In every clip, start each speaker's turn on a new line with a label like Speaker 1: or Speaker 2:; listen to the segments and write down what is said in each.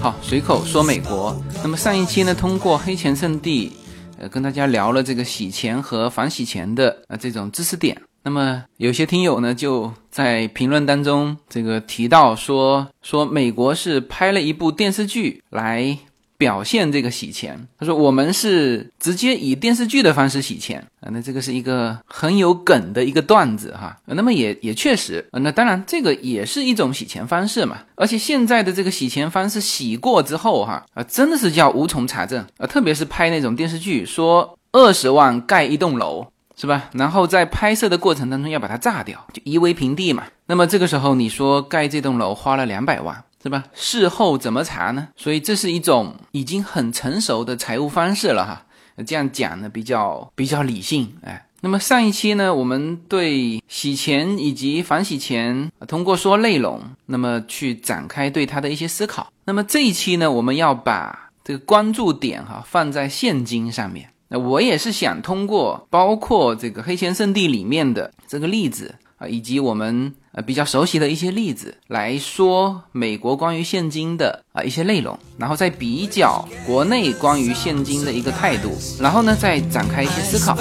Speaker 1: 好，随口说美国。那么上一期呢，通过黑钱圣地，呃，跟大家聊了这个洗钱和反洗钱的呃这种知识点。那么有些听友呢，就在评论当中这个提到说说美国是拍了一部电视剧来表现这个洗钱。他说我们是直接以电视剧的方式洗钱啊，那这个是一个很有梗的一个段子哈。那么也也确实，那当然这个也是一种洗钱方式嘛。而且现在的这个洗钱方式洗过之后哈啊，真的是叫无从查证啊，特别是拍那种电视剧，说二十万盖一栋楼。是吧？然后在拍摄的过程当中要把它炸掉，就夷为平地嘛。那么这个时候你说盖这栋楼花了两百万，是吧？事后怎么查呢？所以这是一种已经很成熟的财务方式了哈。这样讲呢比较比较理性哎。那么上一期呢，我们对洗钱以及反洗钱通过说内容，那么去展开对它的一些思考。那么这一期呢，我们要把这个关注点哈放在现金上面。那我也是想通过包括这个黑钱圣地里面的这个例子啊，以及我们比较熟悉的一些例子来说美国关于现金的啊一些内容，然后再比较国内关于现金的一个态度，然后呢再展开一些思考。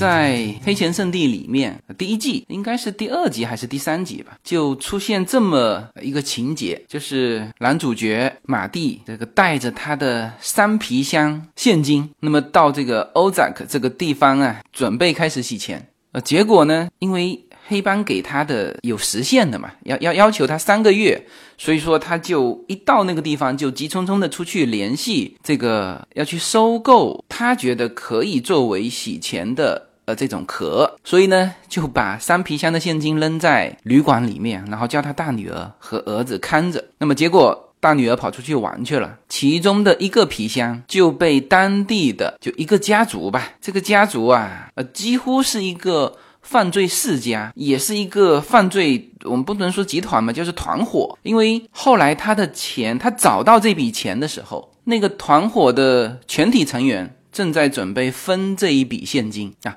Speaker 1: 在黑钱圣地里面，第一季应该是第二集还是第三集吧，就出现这么一个情节，就是男主角马蒂这个带着他的三皮箱现金，那么到这个欧扎克这个地方啊，准备开始洗钱。呃，结果呢，因为黑帮给他的有时限的嘛，要要要求他三个月，所以说他就一到那个地方就急匆匆的出去联系这个要去收购他觉得可以作为洗钱的这种壳，所以呢就把三皮箱的现金扔在旅馆里面，然后叫他大女儿和儿子看着。那么结果大女儿跑出去玩去了，其中的一个皮箱就被当地的就一个家族吧，这个家族啊呃几乎是一个。犯罪世家也是一个犯罪，我们不能说集团嘛，就是团伙。因为后来他的钱，他找到这笔钱的时候，那个团伙的全体成员正在准备分这一笔现金啊。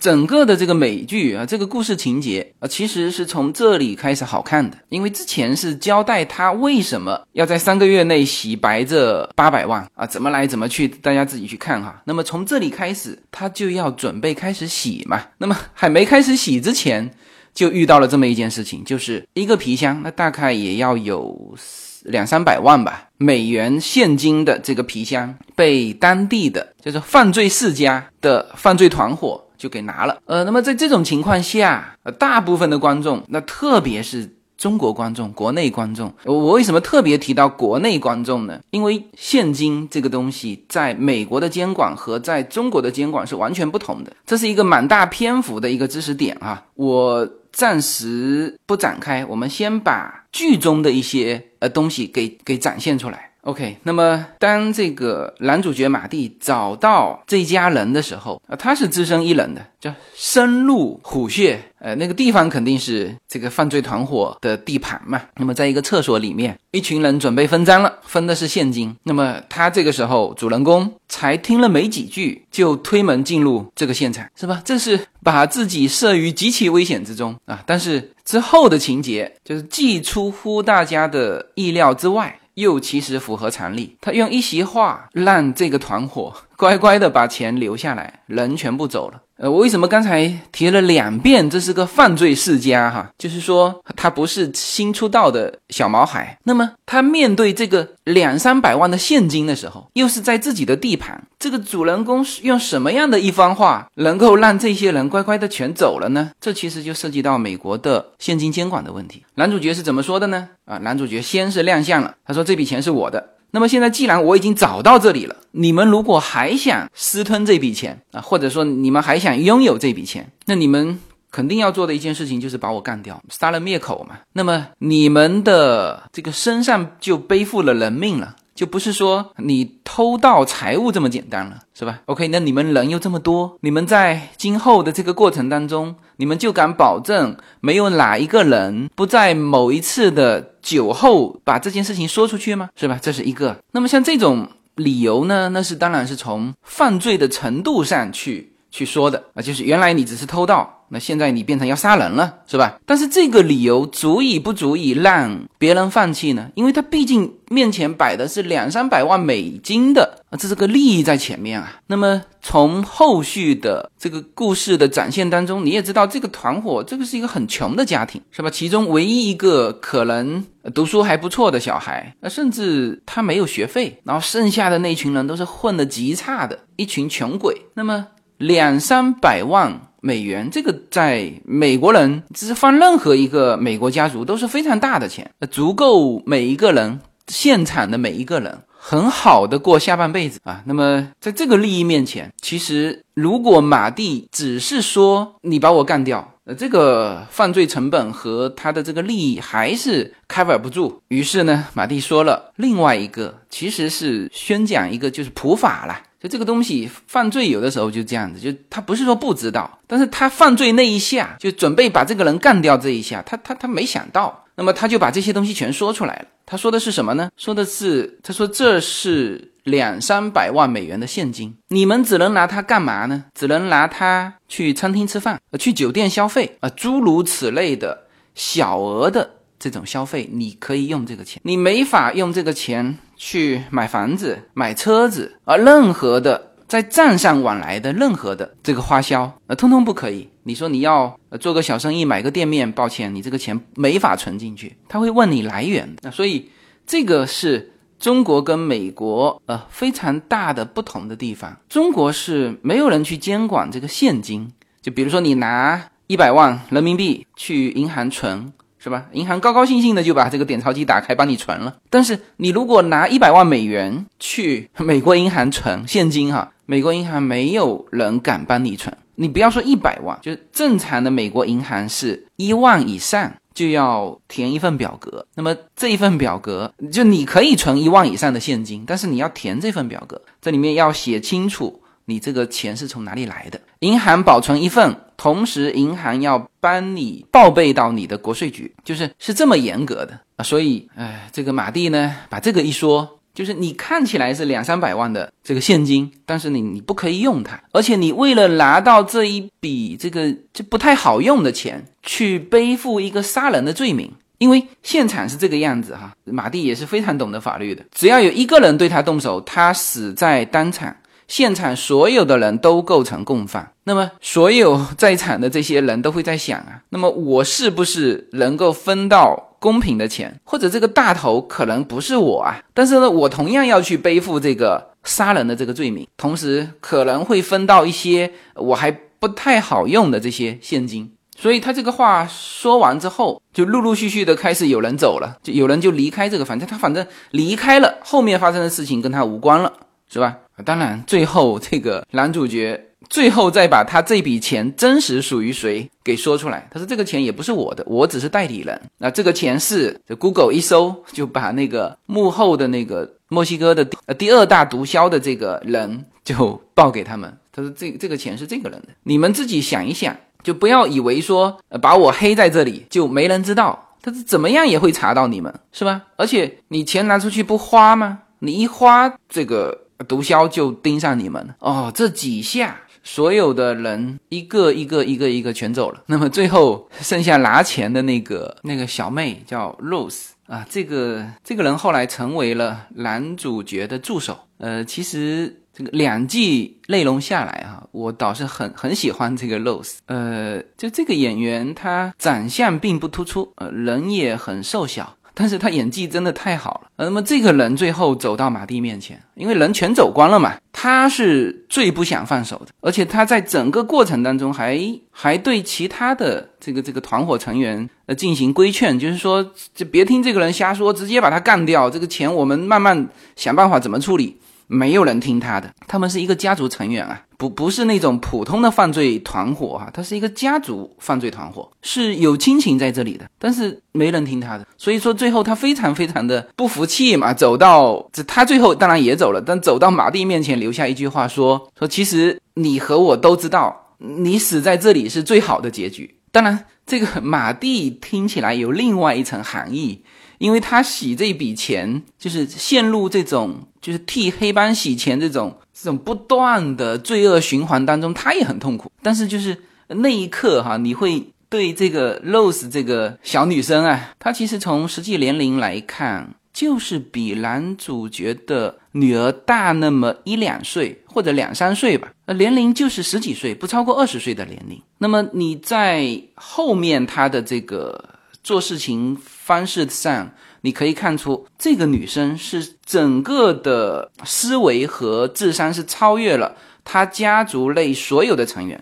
Speaker 1: 整个的这个美剧啊，这个故事情节啊，其实是从这里开始好看的。因为之前是交代他为什么要在三个月内洗白这八百万啊，怎么来怎么去，大家自己去看哈。那么从这里开始，他就要准备开始洗嘛。那么还没开始洗之前，就遇到了这么一件事情，就是一个皮箱，那大概也要有两三百万吧美元现金的这个皮箱，被当地的就是犯罪世家的犯罪团伙。就给拿了，呃，那么在这种情况下，呃，大部分的观众，那特别是中国观众、国内观众，我为什么特别提到国内观众呢？因为现金这个东西，在美国的监管和在中国的监管是完全不同的，这是一个蛮大篇幅的一个知识点啊，我暂时不展开，我们先把剧中的一些呃东西给给展现出来。OK，那么当这个男主角马蒂找到这家人的时候，啊，他是只身一人的，叫深入虎穴，呃，那个地方肯定是这个犯罪团伙的地盘嘛。那么在一个厕所里面，一群人准备分赃了，分的是现金。那么他这个时候，主人公才听了没几句，就推门进入这个现场，是吧？这是把自己设于极其危险之中啊。但是之后的情节，就是既出乎大家的意料之外。又其实符合常理，他用一席话让这个团伙。乖乖的把钱留下来，人全部走了。呃，我为什么刚才提了两遍这是个犯罪世家哈？就是说他不是新出道的小毛孩。那么他面对这个两三百万的现金的时候，又是在自己的地盘，这个主人公是用什么样的一番话能够让这些人乖乖的全走了呢？这其实就涉及到美国的现金监管的问题。男主角是怎么说的呢？啊，男主角先是亮相了，他说这笔钱是我的。那么现在既然我已经找到这里了，你们如果还想私吞这笔钱啊，或者说你们还想拥有这笔钱，那你们肯定要做的一件事情就是把我干掉，杀人灭口嘛。那么你们的这个身上就背负了人命了。就不是说你偷盗财物这么简单了，是吧？OK，那你们人又这么多，你们在今后的这个过程当中，你们就敢保证没有哪一个人不在某一次的酒后把这件事情说出去吗？是吧？这是一个。那么像这种理由呢，那是当然是从犯罪的程度上去去说的啊，就是原来你只是偷盗。那现在你变成要杀人了，是吧？但是这个理由足以不足以让别人放弃呢？因为他毕竟面前摆的是两三百万美金的啊，这是个利益在前面啊。那么从后续的这个故事的展现当中，你也知道这个团伙这个是一个很穷的家庭，是吧？其中唯一一个可能读书还不错的小孩，那甚至他没有学费，然后剩下的那群人都是混得极差的一群穷鬼。那么两三百万。美元这个在美国人，只是放任何一个美国家族都是非常大的钱，足够每一个人现场的每一个人很好的过下半辈子啊。那么在这个利益面前，其实如果马蒂只是说你把我干掉，呃，这个犯罪成本和他的这个利益还是 cover 不住。于是呢，马蒂说了另外一个，其实是宣讲一个就是普法了。就这个东西，犯罪有的时候就这样子，就他不是说不知道，但是他犯罪那一下就准备把这个人干掉这一下，他他他没想到，那么他就把这些东西全说出来了。他说的是什么呢？说的是，他说这是两三百万美元的现金，你们只能拿它干嘛呢？只能拿它去餐厅吃饭，呃，去酒店消费啊，诸如此类的小额的这种消费，你可以用这个钱，你没法用这个钱。去买房子、买车子，而任何的在账上往来的任何的这个花销，呃，通通不可以。你说你要做个小生意、买个店面，抱歉，你这个钱没法存进去。他会问你来源，那所以这个是中国跟美国呃非常大的不同的地方。中国是没有人去监管这个现金，就比如说你拿一百万人民币去银行存。是吧？银行高高兴兴的就把这个点钞机打开，帮你存了。但是你如果拿一百万美元去美国银行存现金，哈，美国银行没有人敢帮你存。你不要说一百万，就是正常的美国银行是一万以上就要填一份表格。那么这一份表格，就你可以存一万以上的现金，但是你要填这份表格，这里面要写清楚。你这个钱是从哪里来的？银行保存一份，同时银行要帮你报备到你的国税局，就是是这么严格的啊。所以，哎，这个马蒂呢，把这个一说，就是你看起来是两三百万的这个现金，但是你你不可以用它，而且你为了拿到这一笔这个就不太好用的钱，去背负一个杀人的罪名，因为现场是这个样子哈。马蒂也是非常懂得法律的，只要有一个人对他动手，他死在当场。现场所有的人都构成共犯，那么所有在场的这些人都会在想啊，那么我是不是能够分到公平的钱？或者这个大头可能不是我啊，但是呢，我同样要去背负这个杀人的这个罪名，同时可能会分到一些我还不太好用的这些现金。所以他这个话说完之后，就陆陆续续的开始有人走了，就有人就离开这个，反正他反正离开了，后面发生的事情跟他无关了，是吧？当然，最后这个男主角最后再把他这笔钱真实属于谁给说出来。他说：“这个钱也不是我的，我只是代理人。那这个钱是 Google 一搜就把那个幕后的那个墨西哥的呃第二大毒枭的这个人就报给他们。他说这这个钱是这个人的，你们自己想一想，就不要以为说把我黑在这里就没人知道。他是怎么样也会查到你们，是吧？而且你钱拿出去不花吗？你一花这个。”毒枭就盯上你们哦，这几下，所有的人一个一个一个一个全走了。那么最后剩下拿钱的那个那个小妹叫 Rose 啊，这个这个人后来成为了男主角的助手。呃，其实这个两季内容下来啊，我倒是很很喜欢这个 Rose。呃，就这个演员他长相并不突出，呃，人也很瘦小。但是他演技真的太好了。那么这个人最后走到马蒂面前，因为人全走光了嘛，他是最不想放手的。而且他在整个过程当中还还对其他的这个这个团伙成员呃进行规劝，就是说就别听这个人瞎说，直接把他干掉。这个钱我们慢慢想办法怎么处理。没有人听他的，他们是一个家族成员啊，不不是那种普通的犯罪团伙哈，他是一个家族犯罪团伙，是有亲情在这里的，但是没人听他的，所以说最后他非常非常的不服气嘛，走到这他最后当然也走了，但走到马蒂面前留下一句话说说其实你和我都知道，你死在这里是最好的结局。当然这个马蒂听起来有另外一层含义。因为他洗这笔钱，就是陷入这种就是替黑帮洗钱这种这种不断的罪恶循环当中，他也很痛苦。但是就是那一刻哈，你会对这个 Rose 这个小女生啊，她其实从实际年龄来看，就是比男主角的女儿大那么一两岁或者两三岁吧，年龄就是十几岁，不超过二十岁的年龄。那么你在后面她的这个。做事情方式上，你可以看出这个女生是整个的思维和智商是超越了她家族内所有的成员，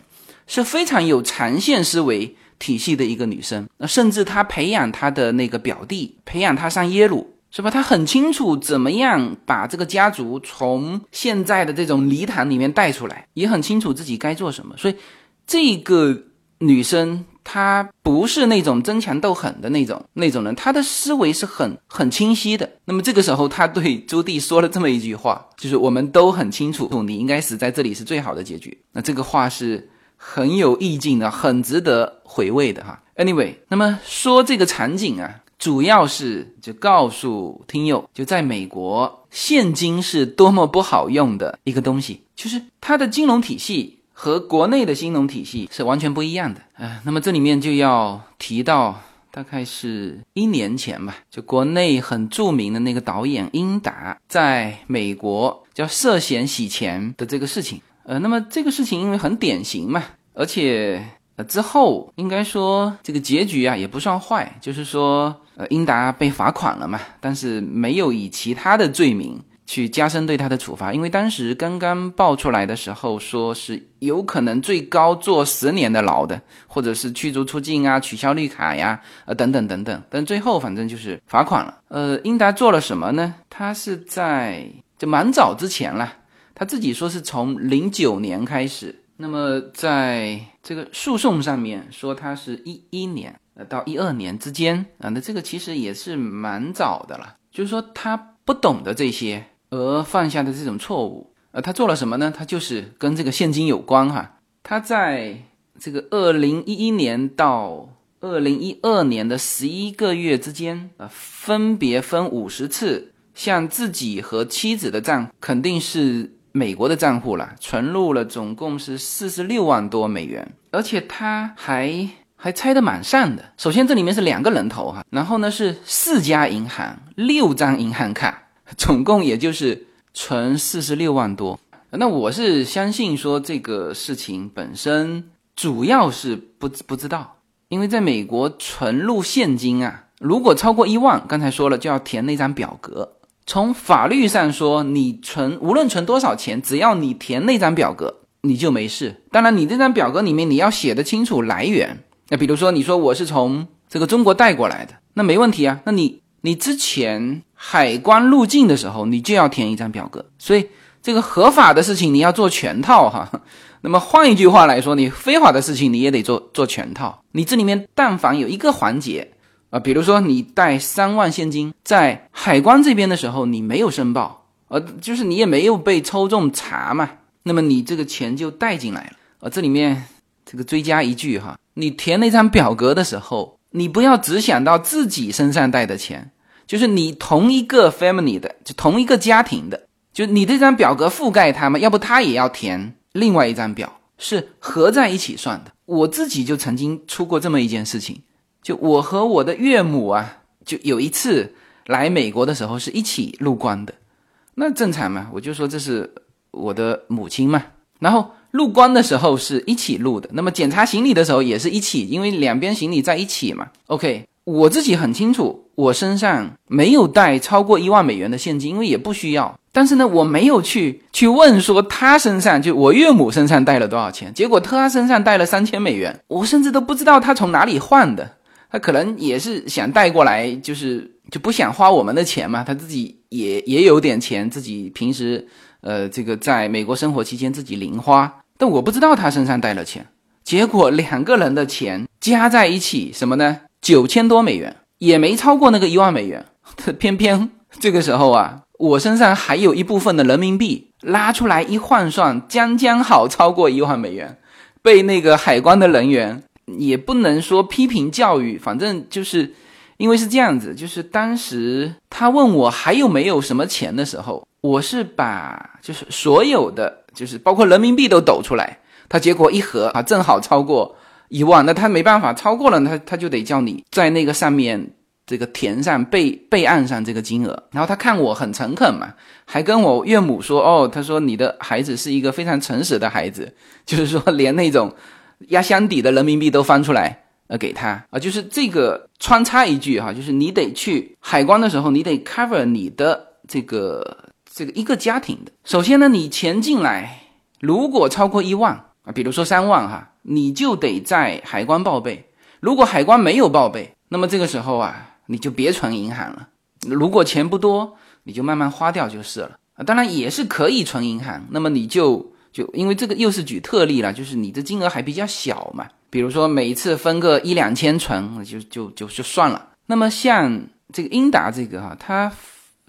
Speaker 1: 是非常有长线思维体系的一个女生。那甚至她培养她的那个表弟，培养他上耶鲁，是吧？她很清楚怎么样把这个家族从现在的这种泥潭里面带出来，也很清楚自己该做什么。所以，这个女生。他不是那种争强斗狠的那种那种人，他的思维是很很清晰的。那么这个时候，他对朱棣说了这么一句话，就是我们都很清楚，你应该死在这里是最好的结局。那这个话是很有意境的，很值得回味的哈。Anyway，那么说这个场景啊，主要是就告诉听友，就在美国，现金是多么不好用的一个东西，就是它的金融体系。和国内的金融体系是完全不一样的，呃，那么这里面就要提到，大概是一年前吧，就国内很著名的那个导演英达在美国叫涉嫌洗钱的这个事情，呃，那么这个事情因为很典型嘛，而且呃之后应该说这个结局啊也不算坏，就是说呃英达被罚款了嘛，但是没有以其他的罪名。去加深对他的处罚，因为当时刚刚爆出来的时候，说是有可能最高坐十年的牢的，或者是驱逐出境啊、取消绿卡呀，呃等等等等。但最后反正就是罚款了。呃，英达做了什么呢？他是在就蛮早之前了，他自己说是从零九年开始，那么在这个诉讼上面说他是一一年呃到一二年之间啊，那这个其实也是蛮早的了，就是说他不懂得这些。而犯下的这种错误，呃，他做了什么呢？他就是跟这个现金有关哈。他在这个二零一一年到二零一二年的十一个月之间，呃，分别分五十次向自己和妻子的账，肯定是美国的账户了，存入了总共是四十六万多美元，而且他还还猜得蛮善的。首先这里面是两个人头哈，然后呢是四家银行六张银行卡。总共也就是存四十六万多，那我是相信说这个事情本身主要是不不知道，因为在美国存入现金啊，如果超过一万，刚才说了就要填那张表格。从法律上说，你存无论存多少钱，只要你填那张表格，你就没事。当然，你这张表格里面你要写的清楚来源。那比如说，你说我是从这个中国带过来的，那没问题啊。那你你之前。海关入境的时候，你就要填一张表格，所以这个合法的事情你要做全套哈。那么换一句话来说，你非法的事情你也得做做全套。你这里面但凡有一个环节啊，比如说你带三万现金在海关这边的时候，你没有申报，呃，就是你也没有被抽中查嘛，那么你这个钱就带进来了。呃，这里面这个追加一句哈，你填那张表格的时候，你不要只想到自己身上带的钱。就是你同一个 family 的，就同一个家庭的，就你这张表格覆盖他们，要不他也要填另外一张表，是合在一起算的。我自己就曾经出过这么一件事情，就我和我的岳母啊，就有一次来美国的时候是一起入关的，那正常嘛，我就说这是我的母亲嘛。然后入关的时候是一起入的，那么检查行李的时候也是一起，因为两边行李在一起嘛。OK。我自己很清楚，我身上没有带超过一万美元的现金，因为也不需要。但是呢，我没有去去问说他身上就我岳母身上带了多少钱，结果他身上带了三千美元，我甚至都不知道他从哪里换的。他可能也是想带过来，就是就不想花我们的钱嘛。他自己也也有点钱，自己平时呃这个在美国生活期间自己零花，但我不知道他身上带了钱。结果两个人的钱加在一起，什么呢？九千多美元也没超过那个一万美元，偏偏这个时候啊，我身上还有一部分的人民币，拉出来一换算，将将好超过一万美元，被那个海关的人员也不能说批评教育，反正就是因为是这样子，就是当时他问我还有没有什么钱的时候，我是把就是所有的，就是包括人民币都抖出来，他结果一核啊，正好超过一万，那他没办法，超过了，他他就得叫你在那个上面这个填上备备案上这个金额，然后他看我很诚恳嘛，还跟我岳母说，哦，他说你的孩子是一个非常诚实的孩子，就是说连那种压箱底的人民币都翻出来。呃，给他啊，就是这个穿插一句哈，就是你得去海关的时候，你得 cover 你的这个这个一个家庭的。首先呢，你钱进来如果超过一万啊，比如说三万哈，你就得在海关报备。如果海关没有报备，那么这个时候啊，你就别存银行了。如果钱不多，你就慢慢花掉就是了啊。当然也是可以存银行，那么你就就因为这个又是举特例了，就是你的金额还比较小嘛。比如说每一次分个一两千存，就就就就算了。那么像这个英达这个哈，它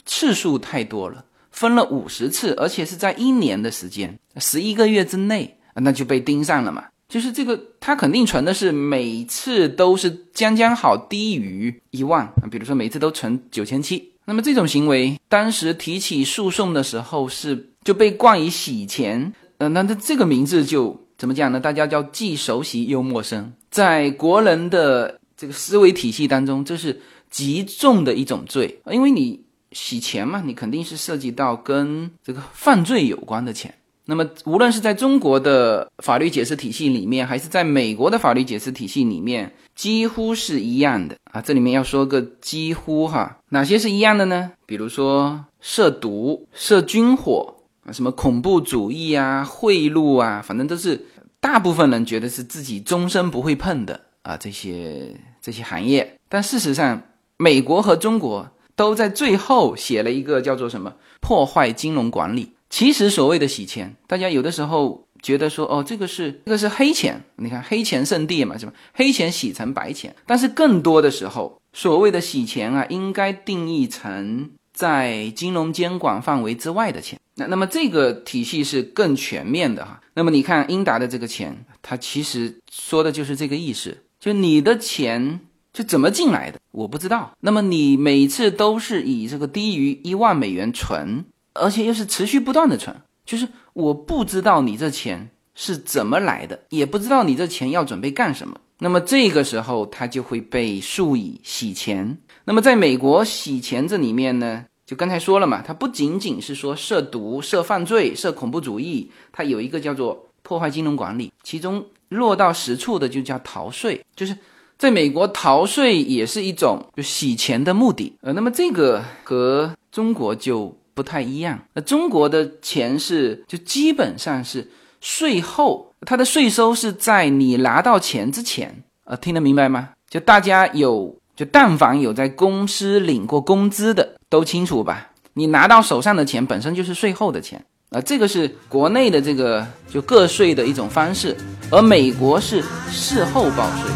Speaker 1: 次数太多了，分了五十次，而且是在一年的时间，十一个月之内，那就被盯上了嘛。就是这个，他肯定存的是每次都是将将好低于一万，比如说每次都存九千七。那么这种行为，当时提起诉讼的时候是就被冠以洗钱，呃，那这这个名字就。怎么讲呢？大家叫既熟悉又陌生，在国人的这个思维体系当中，这是极重的一种罪，因为你洗钱嘛，你肯定是涉及到跟这个犯罪有关的钱。那么，无论是在中国的法律解释体系里面，还是在美国的法律解释体系里面，几乎是一样的啊。这里面要说个几乎哈，哪些是一样的呢？比如说涉毒、涉军火。什么恐怖主义啊、贿赂啊，反正都是大部分人觉得是自己终身不会碰的啊，这些这些行业。但事实上，美国和中国都在最后写了一个叫做什么“破坏金融管理”。其实所谓的洗钱，大家有的时候觉得说哦，这个是这个是黑钱，你看黑钱圣地嘛，是吧？黑钱洗成白钱。但是更多的时候，所谓的洗钱啊，应该定义成在金融监管范围之外的钱。那那么这个体系是更全面的哈。那么你看英达的这个钱，它其实说的就是这个意思，就你的钱就怎么进来的，我不知道。那么你每次都是以这个低于一万美元存，而且又是持续不断的存，就是我不知道你这钱是怎么来的，也不知道你这钱要准备干什么。那么这个时候它就会被数以洗钱。那么在美国洗钱这里面呢？就刚才说了嘛，它不仅仅是说涉毒、涉犯罪、涉恐怖主义，它有一个叫做破坏金融管理，其中落到实处的就叫逃税，就是在美国逃税也是一种就洗钱的目的。呃，那么这个和中国就不太一样。那中国的钱是就基本上是税后，它的税收是在你拿到钱之前。呃，听得明白吗？就大家有。就但凡有在公司领过工资的，都清楚吧？你拿到手上的钱本身就是税后的钱啊，这个是国内的这个就个税的一种方式，而美国是事后报税。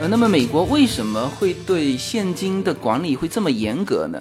Speaker 1: 呃，那么美国为什么会对现金的管理会这么严格呢？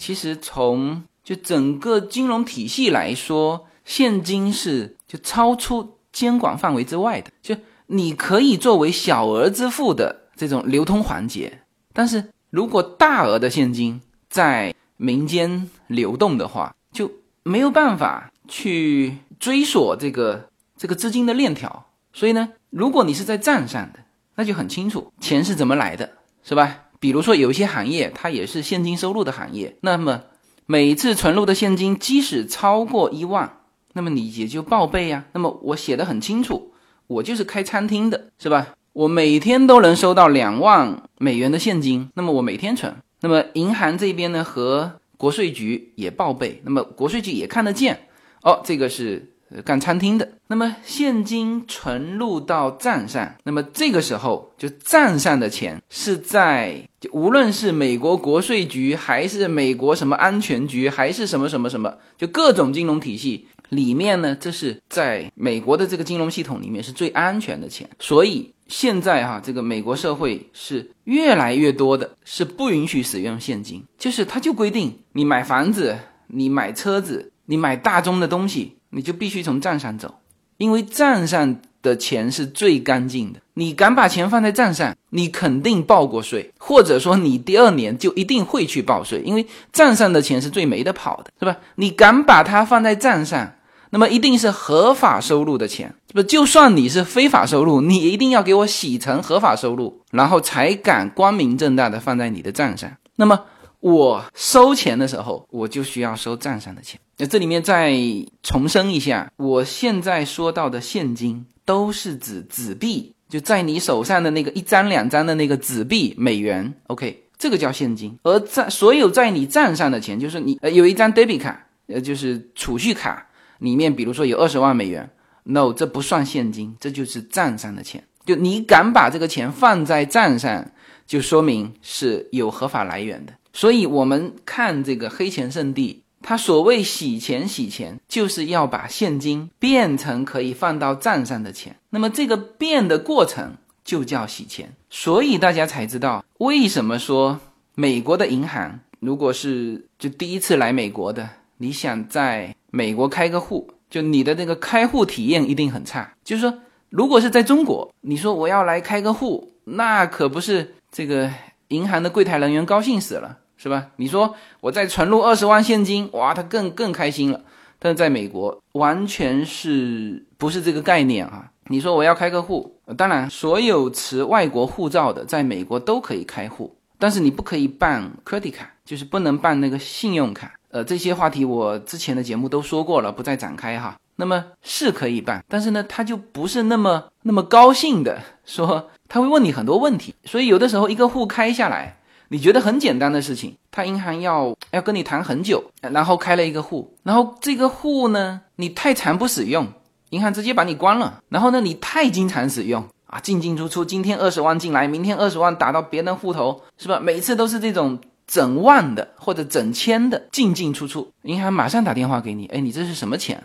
Speaker 1: 其实从就整个金融体系来说，现金是就超出监管范围之外的。就你可以作为小额支付的这种流通环节，但是如果大额的现金在民间流动的话，就没有办法去追索这个这个资金的链条。所以呢，如果你是在账上的，那就很清楚钱是怎么来的，是吧？比如说，有一些行业它也是现金收入的行业，那么每次存入的现金即使超过一万，那么你也就报备呀。那么我写的很清楚，我就是开餐厅的，是吧？我每天都能收到两万美元的现金，那么我每天存。那么银行这边呢和国税局也报备，那么国税局也看得见，哦，这个是。干餐厅的，那么现金存入到账上，那么这个时候就账上的钱是在，就无论是美国国税局，还是美国什么安全局，还是什么什么什么，就各种金融体系里面呢，这是在美国的这个金融系统里面是最安全的钱，所以现在哈，这个美国社会是越来越多的是不允许使用现金，就是他就规定你买房子、你买车子、你买大宗的东西，你就必须从账上走，因为账上。的钱是最干净的，你敢把钱放在账上，你肯定报过税，或者说你第二年就一定会去报税，因为账上的钱是最没得跑的，是吧？你敢把它放在账上，那么一定是合法收入的钱，是不？就算你是非法收入，你一定要给我洗成合法收入，然后才敢光明正大的放在你的账上。那么我收钱的时候，我就需要收账上的钱。那这里面再重申一下，我现在说到的现金。都是指纸币，就在你手上的那个一张两张的那个纸币美元，OK，这个叫现金。而在所有在你账上的钱，就是你呃有一张 debit 卡，呃就是储蓄卡，里面比如说有二十万美元，no，这不算现金，这就是账上的钱。就你敢把这个钱放在账上，就说明是有合法来源的。所以我们看这个黑钱圣地。他所谓洗钱，洗钱就是要把现金变成可以放到账上的钱。那么这个变的过程就叫洗钱。所以大家才知道为什么说美国的银行，如果是就第一次来美国的，你想在美国开个户，就你的那个开户体验一定很差。就是说，如果是在中国，你说我要来开个户，那可不是这个银行的柜台人员高兴死了。是吧？你说我再存入二十万现金，哇，他更更开心了。但是在美国，完全是不是这个概念啊？你说我要开个户，当然，所有持外国护照的在美国都可以开户，但是你不可以办 credit 卡，就是不能办那个信用卡。呃，这些话题我之前的节目都说过了，不再展开哈。那么是可以办，但是呢，他就不是那么那么高兴的说，他会问你很多问题，所以有的时候一个户开下来。你觉得很简单的事情，他银行要要跟你谈很久，然后开了一个户，然后这个户呢，你太长不使用，银行直接把你关了。然后呢，你太经常使用啊，进进出出，今天二十万进来，明天二十万打到别人户头，是吧？每次都是这种整万的或者整千的进进出出，银行马上打电话给你，哎，你这是什么钱？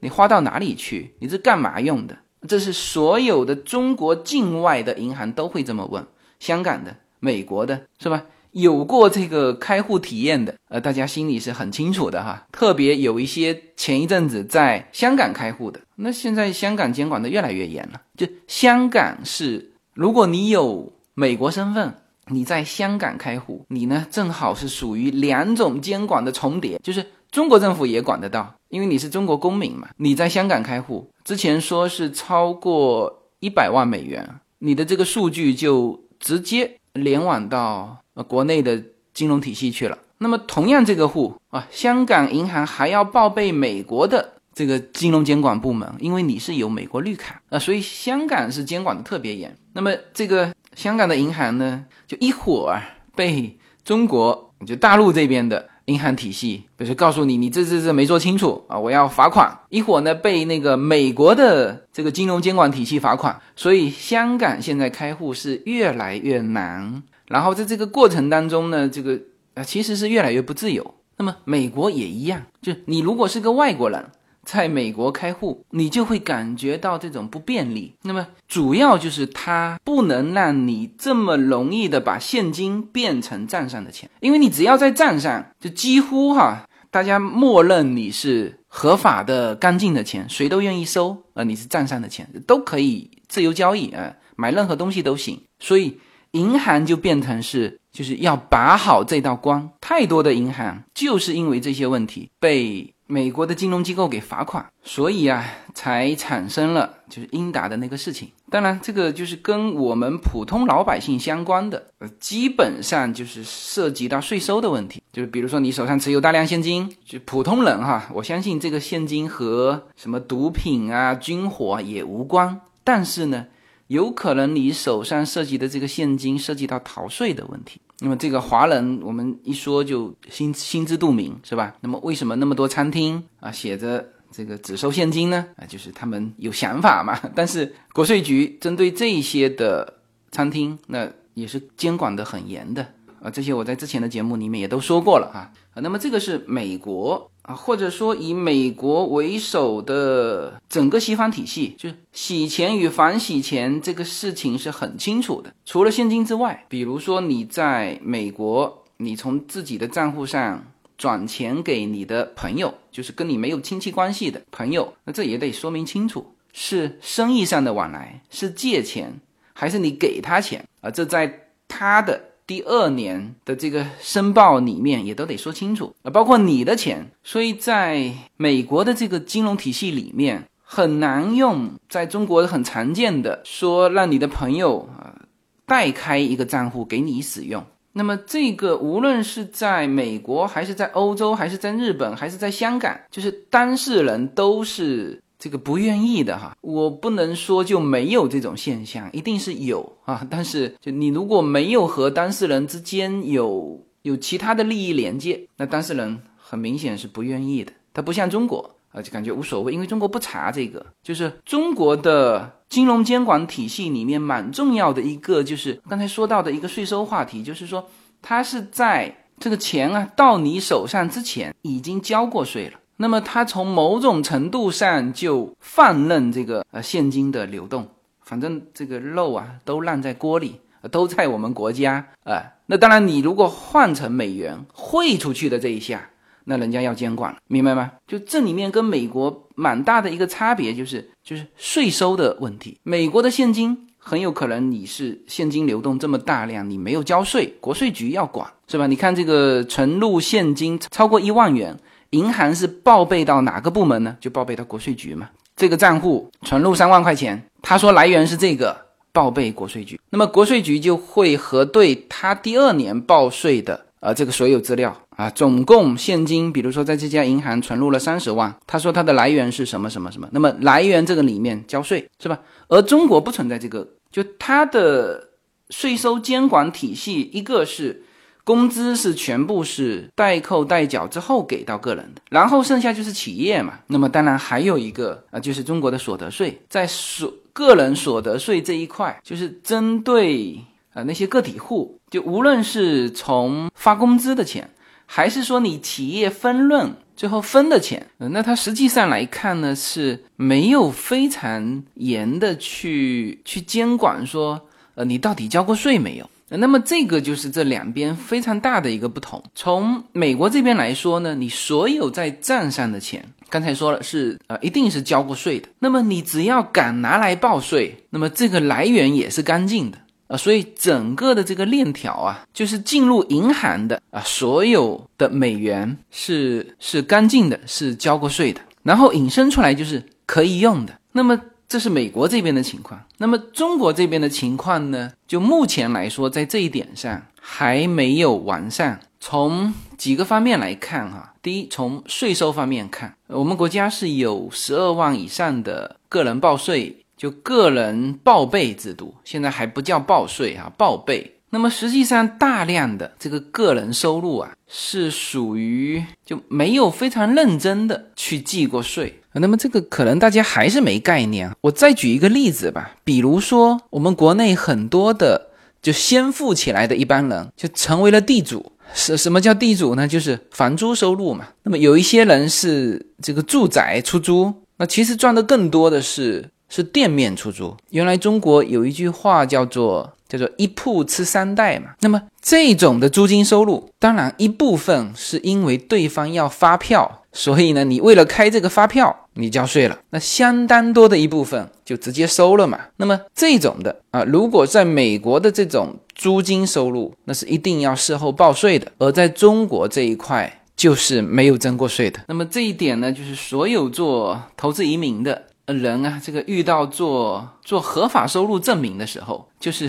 Speaker 1: 你花到哪里去？你这干嘛用的？这是所有的中国境外的银行都会这么问，香港的。美国的是吧？有过这个开户体验的，呃，大家心里是很清楚的哈。特别有一些前一阵子在香港开户的，那现在香港监管的越来越严了。就香港是，如果你有美国身份，你在香港开户，你呢正好是属于两种监管的重叠，就是中国政府也管得到，因为你是中国公民嘛。你在香港开户之前说是超过一百万美元，你的这个数据就直接。联网到呃国内的金融体系去了。那么同样这个户啊，香港银行还要报备美国的这个金融监管部门，因为你是有美国绿卡啊，所以香港是监管的特别严。那么这个香港的银行呢，就一会儿被中国就大陆这边的。银行体系，比如说告诉你，你这这这没做清楚啊，我要罚款。一会儿呢，被那个美国的这个金融监管体系罚款。所以香港现在开户是越来越难，然后在这个过程当中呢，这个啊其实是越来越不自由。那么美国也一样，就你如果是个外国人。在美国开户，你就会感觉到这种不便利。那么主要就是它不能让你这么容易的把现金变成账上的钱，因为你只要在账上，就几乎哈，大家默认你是合法的、干净的钱，谁都愿意收。呃，你是账上的钱，都可以自由交易啊，买任何东西都行。所以银行就变成是就是要把好这道关。太多的银行就是因为这些问题被。美国的金融机构给罚款，所以啊，才产生了就是英达的那个事情。当然，这个就是跟我们普通老百姓相关的，呃，基本上就是涉及到税收的问题。就是比如说你手上持有大量现金，就普通人哈，我相信这个现金和什么毒品啊、军火也无关。但是呢，有可能你手上涉及的这个现金涉及到逃税的问题。那么这个华人，我们一说就心心知肚明，是吧？那么为什么那么多餐厅啊写着这个只收现金呢？啊，就是他们有想法嘛。但是国税局针对这些的餐厅，那也是监管的很严的啊。这些我在之前的节目里面也都说过了啊。啊，那么这个是美国啊，或者说以美国为首的整个西方体系，就是洗钱与反洗钱这个事情是很清楚的。除了现金之外，比如说你在美国，你从自己的账户上转钱给你的朋友，就是跟你没有亲戚关系的朋友，那这也得说明清楚，是生意上的往来，是借钱，还是你给他钱啊？这在他的。第二年的这个申报里面也都得说清楚啊，包括你的钱。所以在美国的这个金融体系里面，很难用在中国很常见的说让你的朋友啊代开一个账户给你使用。那么这个无论是在美国还是在欧洲还是在日本还是在香港，就是当事人都是。这个不愿意的哈，我不能说就没有这种现象，一定是有啊。但是就你如果没有和当事人之间有有其他的利益连接，那当事人很明显是不愿意的。他不像中国啊，就感觉无所谓，因为中国不查这个。就是中国的金融监管体系里面蛮重要的一个，就是刚才说到的一个税收话题，就是说他是在这个钱啊到你手上之前已经交过税了。那么，他从某种程度上就放任这个呃现金的流动，反正这个肉啊都烂在锅里，都在我们国家啊。那当然，你如果换成美元汇出去的这一下，那人家要监管了，明白吗？就这里面跟美国蛮大的一个差别，就是就是税收的问题。美国的现金很有可能你是现金流动这么大量，你没有交税，国税局要管，是吧？你看这个存入现金超过一万元。银行是报备到哪个部门呢？就报备到国税局嘛。这个账户存入三万块钱，他说来源是这个，报备国税局。那么国税局就会核对他第二年报税的呃这个所有资料啊，总共现金，比如说在这家银行存入了三十万，他说它的来源是什么什么什么，那么来源这个里面交税是吧？而中国不存在这个，就它的税收监管体系，一个是。工资是全部是代扣代缴之后给到个人的，然后剩下就是企业嘛。那么当然还有一个啊，就是中国的所得税，在所个人所得税这一块，就是针对啊那些个体户，就无论是从发工资的钱，还是说你企业分润最后分的钱，那它实际上来看呢是没有非常严的去去监管说，呃你到底交过税没有？那么这个就是这两边非常大的一个不同。从美国这边来说呢，你所有在账上的钱，刚才说了是呃一定是交过税的。那么你只要敢拿来报税，那么这个来源也是干净的啊。所以整个的这个链条啊，就是进入银行的啊，所有的美元是是干净的，是交过税的，然后引申出来就是可以用的。那么。这是美国这边的情况，那么中国这边的情况呢？就目前来说，在这一点上还没有完善。从几个方面来看，哈，第一，从税收方面看，我们国家是有十二万以上的个人报税，就个人报备制度，现在还不叫报税啊，报备。那么实际上，大量的这个个人收入啊，是属于就没有非常认真的去计过税。那么这个可能大家还是没概念。我再举一个例子吧，比如说我们国内很多的就先富起来的一帮人，就成为了地主。什什么叫地主呢？就是房租收入嘛。那么有一些人是这个住宅出租，那其实赚的更多的是是店面出租。原来中国有一句话叫做叫做一铺吃三代嘛。那么这种的租金收入，当然一部分是因为对方要发票。所以呢，你为了开这个发票，你交税了，那相当多的一部分就直接收了嘛。那么这种的啊，如果在美国的这种租金收入，那是一定要事后报税的；而在中国这一块，就是没有征过税的。那么这一点呢，就是所有做投资移民的人啊，这个遇到做做合法收入证明的时候，就是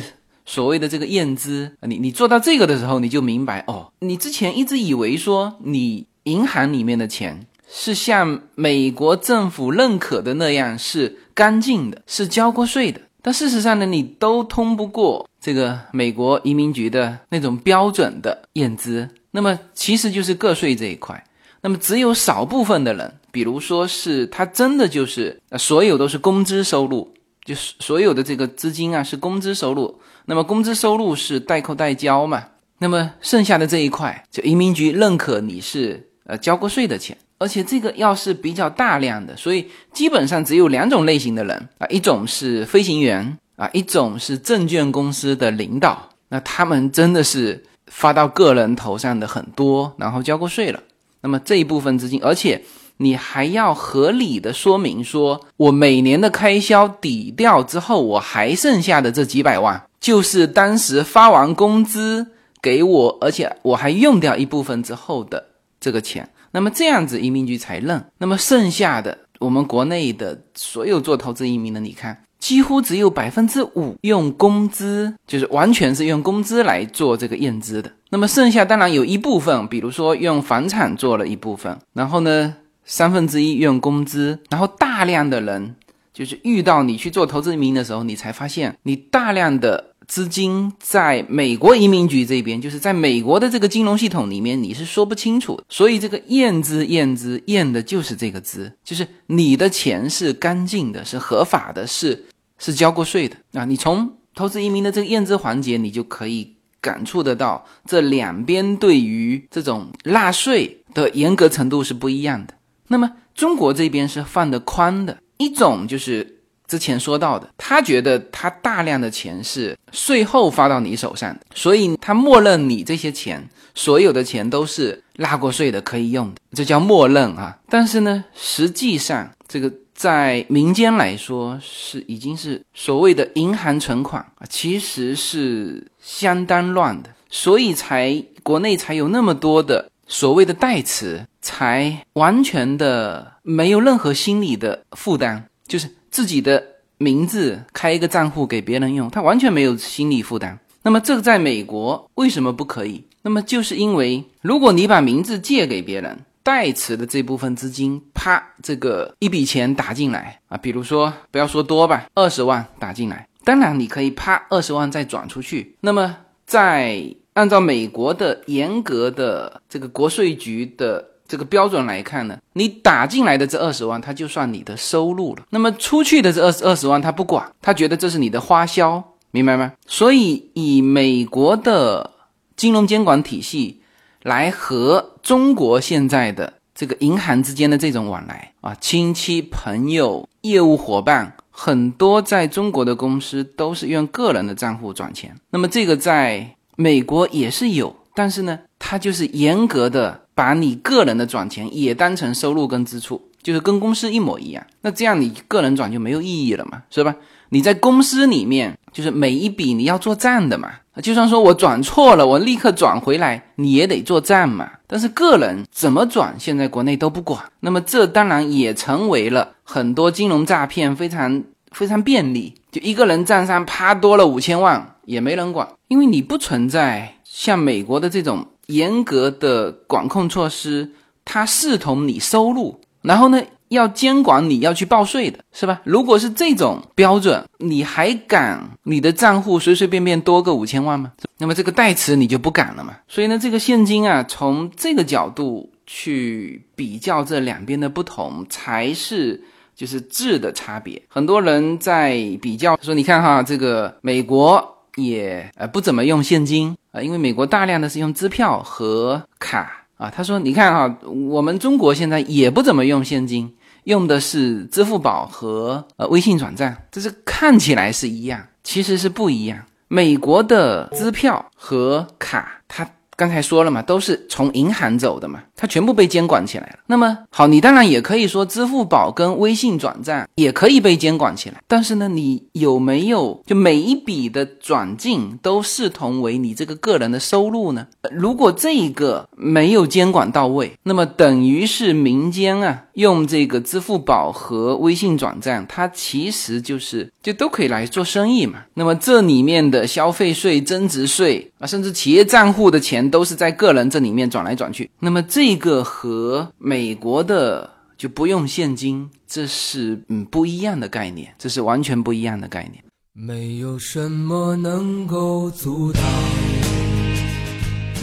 Speaker 1: 所谓的这个验资，你你做到这个的时候，你就明白哦，你之前一直以为说你。银行里面的钱是像美国政府认可的那样是干净的，是交过税的。但事实上呢，你都通不过这个美国移民局的那种标准的验资。那么其实就是个税这一块。那么只有少部分的人，比如说是他真的就是所有都是工资收入，就是所有的这个资金啊是工资收入。那么工资收入是代扣代交嘛？那么剩下的这一块，就移民局认可你是。呃交过税的钱，而且这个要是比较大量的，所以基本上只有两种类型的人啊，一种是飞行员啊，一种是证券公司的领导，那他们真的是发到个人头上的很多，然后交过税了，那么这一部分资金，而且。你还要合理的说明，说我每年的开销抵掉之后，我还剩下的这几百万，就是当时发完工资给我，而且我还用掉一部分之后的这个钱。那么这样子移民局才认。那么剩下的，我们国内的所有做投资移民的，你看，几乎只有百分之五用工资，就是完全是用工资来做这个验资的。那么剩下当然有一部分，比如说用房产做了一部分，然后呢？三分之一用工资，然后大量的人就是遇到你去做投资移民的时候，你才发现你大量的资金在美国移民局这边，就是在美国的这个金融系统里面，你是说不清楚。所以这个验资验资验的就是这个资，就是你的钱是干净的，是合法的，是是交过税的啊。你从投资移民的这个验资环节，你就可以感触得到这两边对于这种纳税的严格程度是不一样的。那么中国这边是放的宽的一种，就是之前说到的，他觉得他大量的钱是税后发到你手上的，所以他默认你这些钱，所有的钱都是纳过税的，可以用的，这叫默认啊。但是呢，实际上这个在民间来说是已经是所谓的银行存款啊，其实是相当乱的，所以才国内才有那么多的。所谓的代词，才完全的没有任何心理的负担，就是自己的名字开一个账户给别人用，他完全没有心理负担。那么这个在美国为什么不可以？那么就是因为如果你把名字借给别人，代持的这部分资金，啪，这个一笔钱打进来啊，比如说不要说多吧，二十万打进来，当然你可以啪二十万再转出去。那么在按照美国的严格的这个国税局的这个标准来看呢，你打进来的这二十万，它就算你的收入了。那么出去的这二十二十万，他不管，他觉得这是你的花销，明白吗？所以以美国的金融监管体系来和中国现在的这个银行之间的这种往来啊，亲戚朋友、业务伙伴，很多在中国的公司都是用个人的账户转钱。那么这个在。美国也是有，但是呢，它就是严格的把你个人的转钱也当成收入跟支出，就是跟公司一模一样。那这样你个人转就没有意义了嘛，是吧？你在公司里面，就是每一笔你要做账的嘛。就算说我转错了，我立刻转回来，你也得做账嘛。但是个人怎么转，现在国内都不管。那么这当然也成为了很多金融诈骗非常非常便利，就一个人账上啪多了五千万。也没人管，因为你不存在像美国的这种严格的管控措施，它视同你收入，然后呢要监管你要去报税的，是吧？如果是这种标准，你还敢你的账户随随便便多个五千万吗？那么这个代词你就不敢了嘛？所以呢，这个现金啊，从这个角度去比较这两边的不同，才是就是质的差别。很多人在比较说，你看哈，这个美国。也呃不怎么用现金啊，因为美国大量的是用支票和卡啊。他说：“你看哈，我们中国现在也不怎么用现金，用的是支付宝和呃微信转账。这是看起来是一样，其实是不一样。美国的支票和卡，他。”刚才说了嘛，都是从银行走的嘛，它全部被监管起来了。那么好，你当然也可以说支付宝跟微信转账也可以被监管起来。但是呢，你有没有就每一笔的转进都视同为你这个个人的收入呢？如果这一个没有监管到位，那么等于是民间啊用这个支付宝和微信转账，它其实就是就都可以来做生意嘛。那么这里面的消费税、增值税啊，甚至企业账户的钱。都是在个人这里面转来转去，那么这那个和美国的就不用现金，这是嗯不一样的概念，这是完全不一样的概念。没有什么能够阻挡，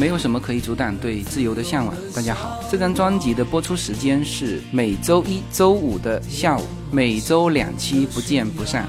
Speaker 1: 没有什么可以阻挡对自由的向往。大家好，这张专辑的播出时间是每周一周五的下午，每周两期，不见不散。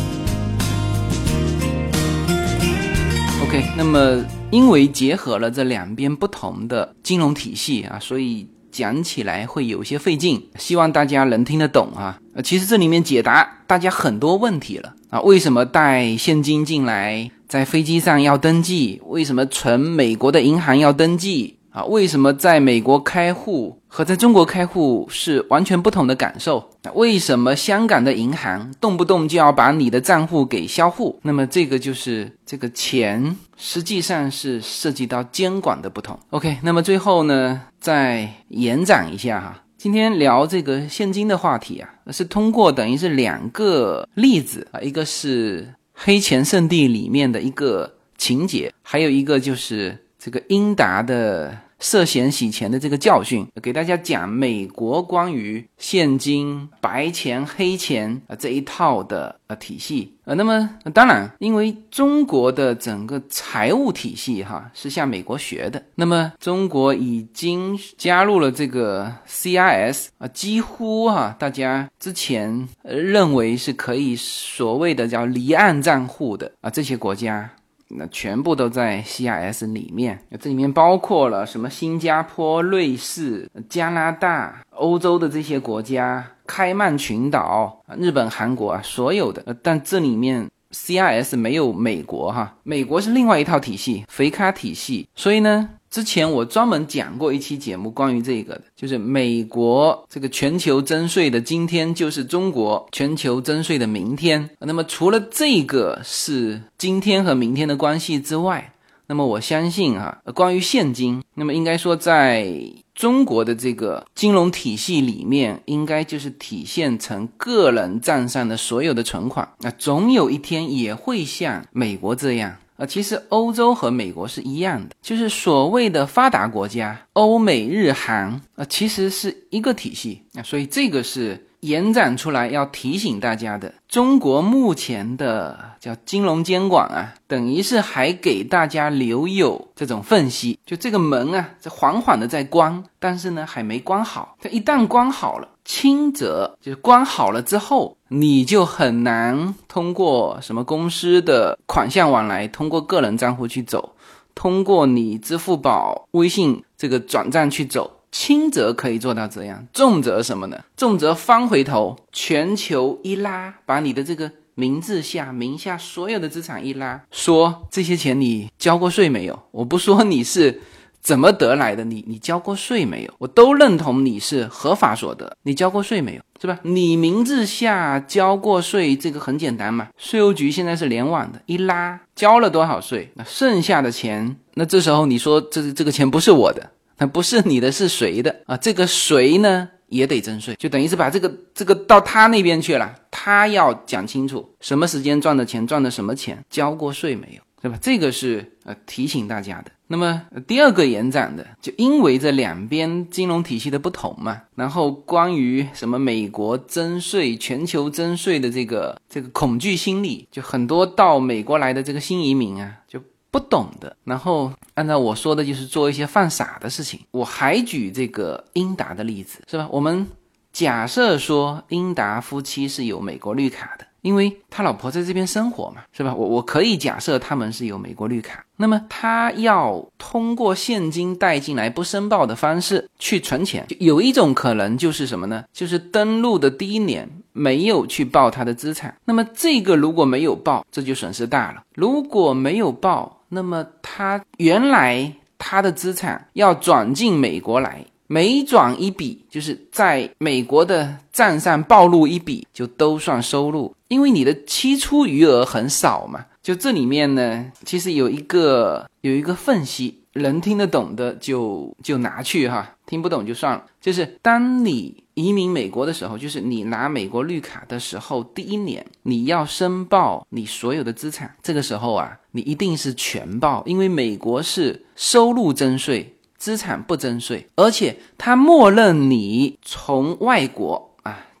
Speaker 1: OK，那么。因为结合了这两边不同的金融体系啊，所以讲起来会有些费劲，希望大家能听得懂啊。其实这里面解答大家很多问题了啊，为什么带现金进来，在飞机上要登记？为什么存美国的银行要登记？啊，为什么在美国开户和在中国开户是完全不同的感受？为什么香港的银行动不动就要把你的账户给销户？那么这个就是这个钱实际上是涉及到监管的不同。OK，那么最后呢，再延展一下哈，今天聊这个现金的话题啊，是通过等于是两个例子啊，一个是《黑钱圣地》里面的一个情节，还有一个就是。这个英达的涉嫌洗钱的这个教训，给大家讲美国关于现金、白钱、黑钱啊这一套的呃体系呃，那么当然，因为中国的整个财务体系哈是向美国学的，那么中国已经加入了这个 CRS 啊，几乎哈大家之前认为是可以所谓的叫离岸账户的啊这些国家。那全部都在 CIS 里面，这里面包括了什么？新加坡、瑞士、加拿大、欧洲的这些国家，开曼群岛、日本、韩国啊，所有的。但这里面 CIS 没有美国哈，美国是另外一套体系，肥咖体系。所以呢。之前我专门讲过一期节目，关于这个的，就是美国这个全球征税的今天，就是中国全球征税的明天。那么除了这个是今天和明天的关系之外，那么我相信哈，关于现金，那么应该说在中国的这个金融体系里面，应该就是体现成个人账上的所有的存款，那总有一天也会像美国这样。啊，其实欧洲和美国是一样的，就是所谓的发达国家，欧美日韩啊，其实是一个体系啊，所以这个是延展出来要提醒大家的。中国目前的叫金融监管啊，等于是还给大家留有这种缝隙，就这个门啊，在缓缓的在关，但是呢还没关好，它一旦关好了。轻则就是关好了之后，你就很难通过什么公司的款项往来，通过个人账户去走，通过你支付宝、微信这个转账去走。轻则可以做到这样，重则什么呢？重则翻回头，全球一拉，把你的这个名字下名下所有的资产一拉，说这些钱你交过税没有？我不说你是。怎么得来的？你你交过税没有？我都认同你是合法所得。你交过税没有？是吧？你名字下交过税，这个很简单嘛。税务局现在是联网的，一拉交了多少税，那剩下的钱，那这时候你说这这个钱不是我的，不是你的，是谁的啊？这个谁呢也得征税，就等于是把这个这个到他那边去了，他要讲清楚什么时间赚的钱，赚的什么钱，交过税没有，对吧？这个是呃提醒大家的。那么第二个延展的，就因为这两边金融体系的不同嘛，然后关于什么美国征税、全球征税的这个这个恐惧心理，就很多到美国来的这个新移民啊，就不懂的。然后按照我说的，就是做一些犯傻的事情。我还举这个英达的例子，是吧？我们假设说英达夫妻是有美国绿卡的。因为他老婆在这边生活嘛，是吧？我我可以假设他们是有美国绿卡，那么他要通过现金带进来不申报的方式去存钱，有一种可能就是什么呢？就是登录的第一年没有去报他的资产，那么这个如果没有报，这就损失大了；如果没有报，那么他原来他的资产要转进美国来，每转一笔，就是在美国的账上暴露一笔，就都算收入，因为你的期初余额很少嘛。就这里面呢，其实有一个有一个缝隙。能听得懂的就就拿去哈，听不懂就算了。就是当你移民美国的时候，就是你拿美国绿卡的时候，第一年你要申报你所有的资产。这个时候啊，你一定是全报，因为美国是收入征税，资产不征税，而且他默认你从外国。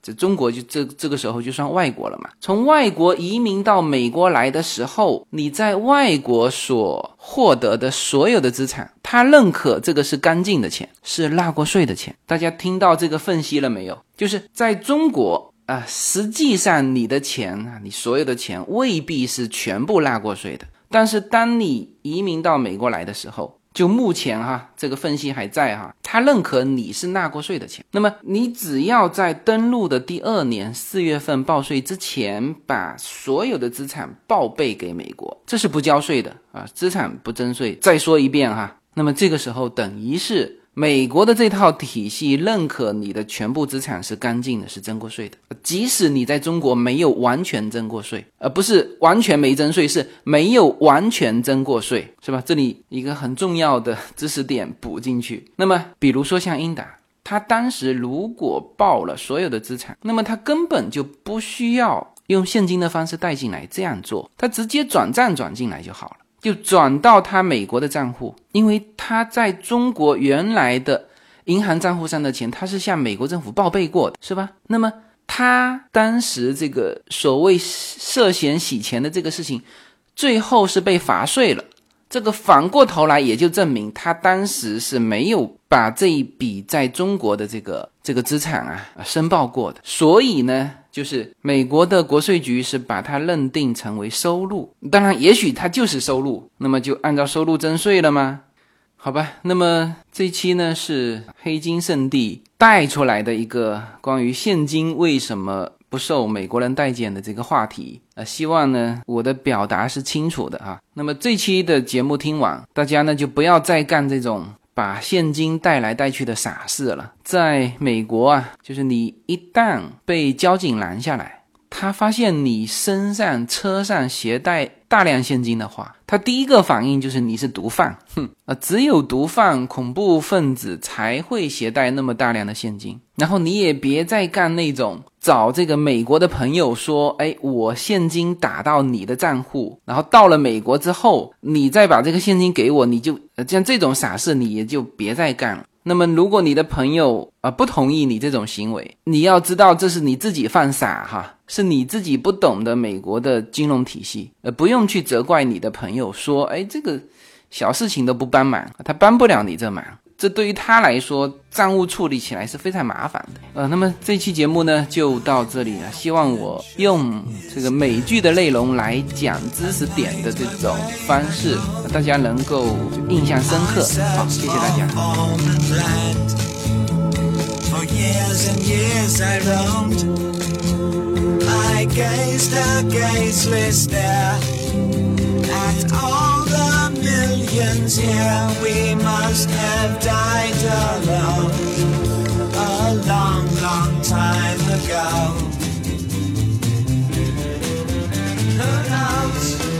Speaker 1: 这中国就这这个时候就算外国了嘛？从外国移民到美国来的时候，你在外国所获得的所有的资产，他认可这个是干净的钱，是纳过税的钱。大家听到这个分析了没有？就是在中国啊，实际上你的钱啊，你所有的钱未必是全部纳过税的。但是当你移民到美国来的时候，就目前哈，这个缝隙还在哈，他认可你是纳过税的钱。那么你只要在登录的第二年四月份报税之前，把所有的资产报备给美国，这是不交税的啊，资产不征税。再说一遍哈，那么这个时候等于是。美国的这套体系认可你的全部资产是干净的，是征过税的。即使你在中国没有完全征过税，而不是完全没征税，是没有完全征过税，是吧？这里一个很重要的知识点补进去。那么，比如说像英达，他当时如果报了所有的资产，那么他根本就不需要用现金的方式带进来，这样做，他直接转账转进来就好了。就转到他美国的账户，因为他在中国原来的银行账户上的钱，他是向美国政府报备过的，是吧？那么他当时这个所谓涉嫌洗钱的这个事情，最后是被罚税了。这个反过头来也就证明他当时是没有把这一笔在中国的这个这个资产啊申报过的，所以呢。就是美国的国税局是把它认定成为收入，当然，也许它就是收入，那么就按照收入征税了吗？好吧，那么这期呢是黑金圣地带出来的一个关于现金为什么不受美国人待见的这个话题呃，希望呢我的表达是清楚的哈。那么这期的节目听完，大家呢就不要再干这种。把现金带来带去的傻事了，在美国啊，就是你一旦被交警拦下来，他发现你身上、车上携带大量现金的话，他第一个反应就是你是毒贩。哼啊，只有毒贩、恐怖分子才会携带那么大量的现金。然后你也别再干那种。找这个美国的朋友说：“哎，我现金打到你的账户，然后到了美国之后，你再把这个现金给我，你就像这种傻事，你也就别再干了。那么，如果你的朋友啊不同意你这种行为，你要知道这是你自己犯傻哈，是你自己不懂得美国的金融体系，呃，不用去责怪你的朋友说，哎，这个小事情都不帮忙，他帮不了你这忙。”这对于他来说，账务处理起来是非常麻烦的。呃，那么这期节目呢，就到这里了。希望我用这个美剧的内容来讲知识点的这种方式，大家能够印象深刻。好，谢谢大家。And all the millions here, we must have died alone a long, long time ago. Who knows?